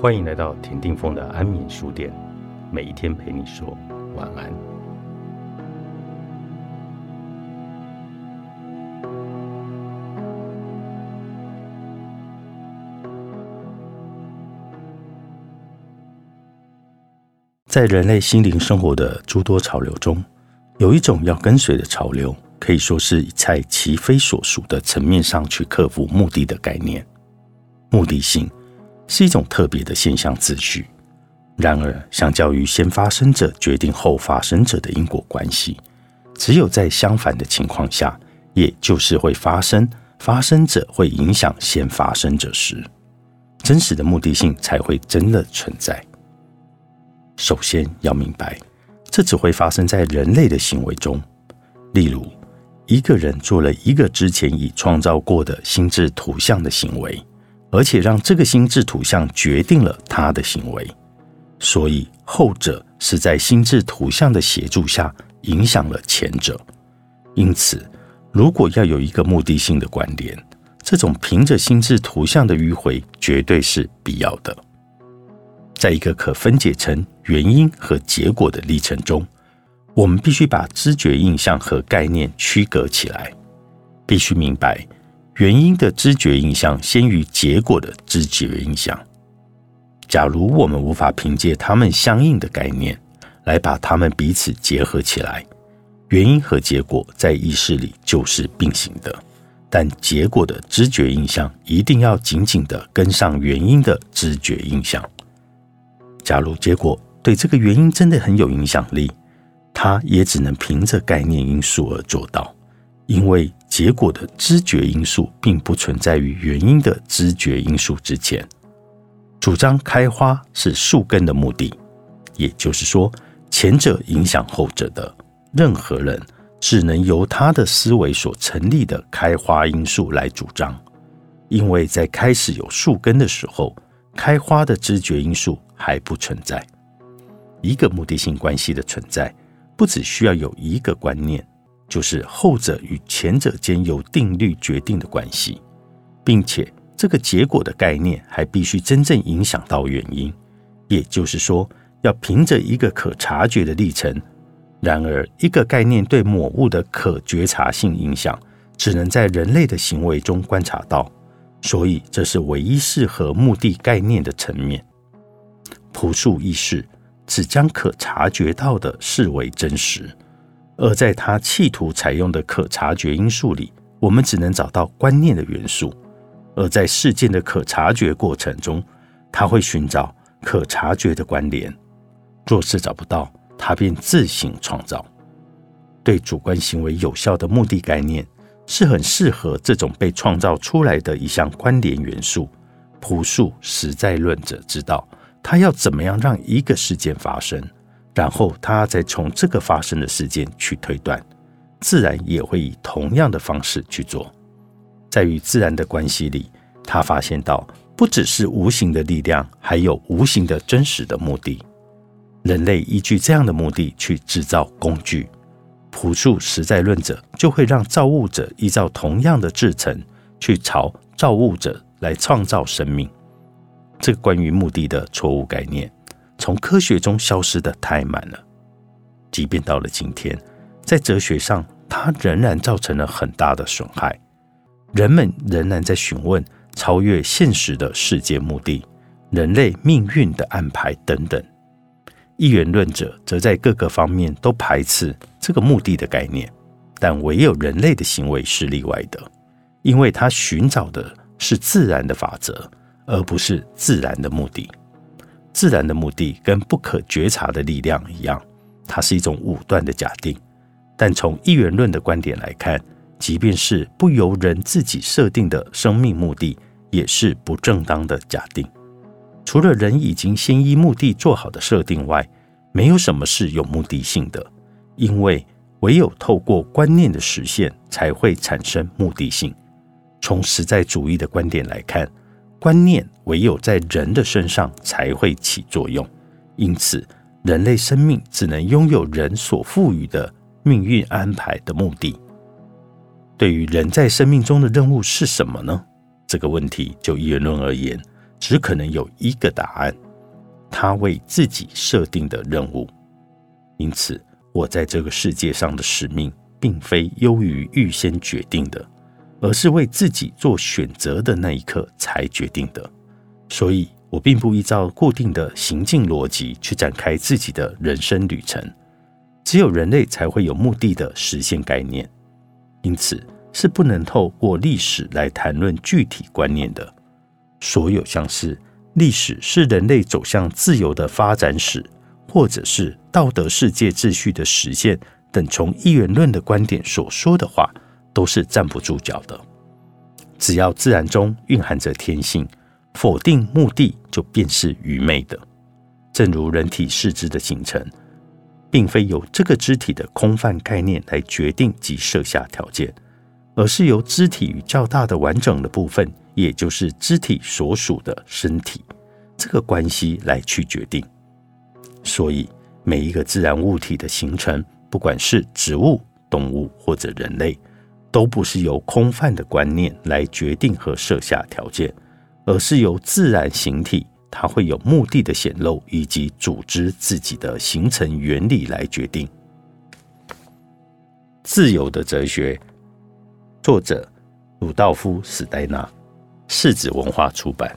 欢迎来到田定峰的安眠书店，每一天陪你说晚安。在人类心灵生活的诸多潮流中，有一种要跟随的潮流，可以说是在其非所属的层面上去克服目的的概念。目的性是一种特别的现象秩序。然而，相较于先发生者决定后发生者的因果关系，只有在相反的情况下，也就是会发生发生者会影响先发生者时，真实的目的性才会真的存在。首先要明白，这只会发生在人类的行为中。例如，一个人做了一个之前已创造过的心智图像的行为，而且让这个心智图像决定了他的行为，所以后者是在心智图像的协助下影响了前者。因此，如果要有一个目的性的关联，这种凭着心智图像的迂回绝对是必要的。在一个可分解成原因和结果的历程中，我们必须把知觉印象和概念区隔起来。必须明白，原因的知觉印象先于结果的知觉印象。假如我们无法凭借它们相应的概念来把它们彼此结合起来，原因和结果在意识里就是并行的。但结果的知觉印象一定要紧紧地跟上原因的知觉印象。假如结果对这个原因真的很有影响力，它也只能凭着概念因素而做到，因为结果的知觉因素并不存在于原因的知觉因素之前。主张开花是树根的目的，也就是说，前者影响后者的任何人，只能由他的思维所成立的开花因素来主张，因为在开始有树根的时候，开花的知觉因素。还不存在一个目的性关系的存在，不只需要有一个观念，就是后者与前者间由定律决定的关系，并且这个结果的概念还必须真正影响到原因，也就是说，要凭着一个可察觉的历程。然而，一个概念对某物的可觉察性影响，只能在人类的行为中观察到，所以这是唯一适合目的概念的层面。朴素意识只将可察觉到的视为真实，而在他企图采用的可察觉因素里，我们只能找到观念的元素；而在事件的可察觉过程中，他会寻找可察觉的关联。若是找不到，他便自行创造。对主观行为有效的目的概念，是很适合这种被创造出来的一项关联元素。朴素实在论者知道。他要怎么样让一个事件发生，然后他再从这个发生的事件去推断，自然也会以同样的方式去做。在与自然的关系里，他发现到不只是无形的力量，还有无形的真实的目的。人类依据这样的目的去制造工具，朴素实在论者就会让造物者依照同样的制成去朝造物者来创造生命。这个关于目的的错误概念，从科学中消失的太慢了。即便到了今天，在哲学上，它仍然造成了很大的损害。人们仍然在询问超越现实的世界目的、人类命运的安排等等。一元论者则在各个方面都排斥这个目的的概念，但唯有人类的行为是例外的，因为他寻找的是自然的法则。而不是自然的目的。自然的目的跟不可觉察的力量一样，它是一种武断的假定。但从一元论的观点来看，即便是不由人自己设定的生命目的，也是不正当的假定。除了人已经先依目的做好的设定外，没有什么是有目的性的，因为唯有透过观念的实现，才会产生目的性。从实在主义的观点来看。观念唯有在人的身上才会起作用，因此人类生命只能拥有人所赋予的命运安排的目的。对于人在生命中的任务是什么呢？这个问题就一论而言，只可能有一个答案：他为自己设定的任务。因此，我在这个世界上的使命，并非优于预先决定的，而是为自己做选择的那一刻才决定的。所以，我并不依照固定的行进逻辑去展开自己的人生旅程。只有人类才会有目的的实现概念，因此是不能透过历史来谈论具体观念的。所有像是历史是人类走向自由的发展史，或者是道德世界秩序的实现等从一元论的观点所说的话，都是站不住脚的。只要自然中蕴含着天性，否定目的就便是愚昧的。正如人体四肢的形成。并非由这个肢体的空泛概念来决定及设下条件，而是由肢体与较大的完整的部分，也就是肢体所属的身体这个关系来去决定。所以，每一个自然物体的形成，不管是植物、动物或者人类，都不是由空泛的观念来决定和设下条件，而是由自然形体。它会有目的的显露，以及组织自己的形成原理来决定。自由的哲学，作者鲁道夫·史黛纳，世子文化出版。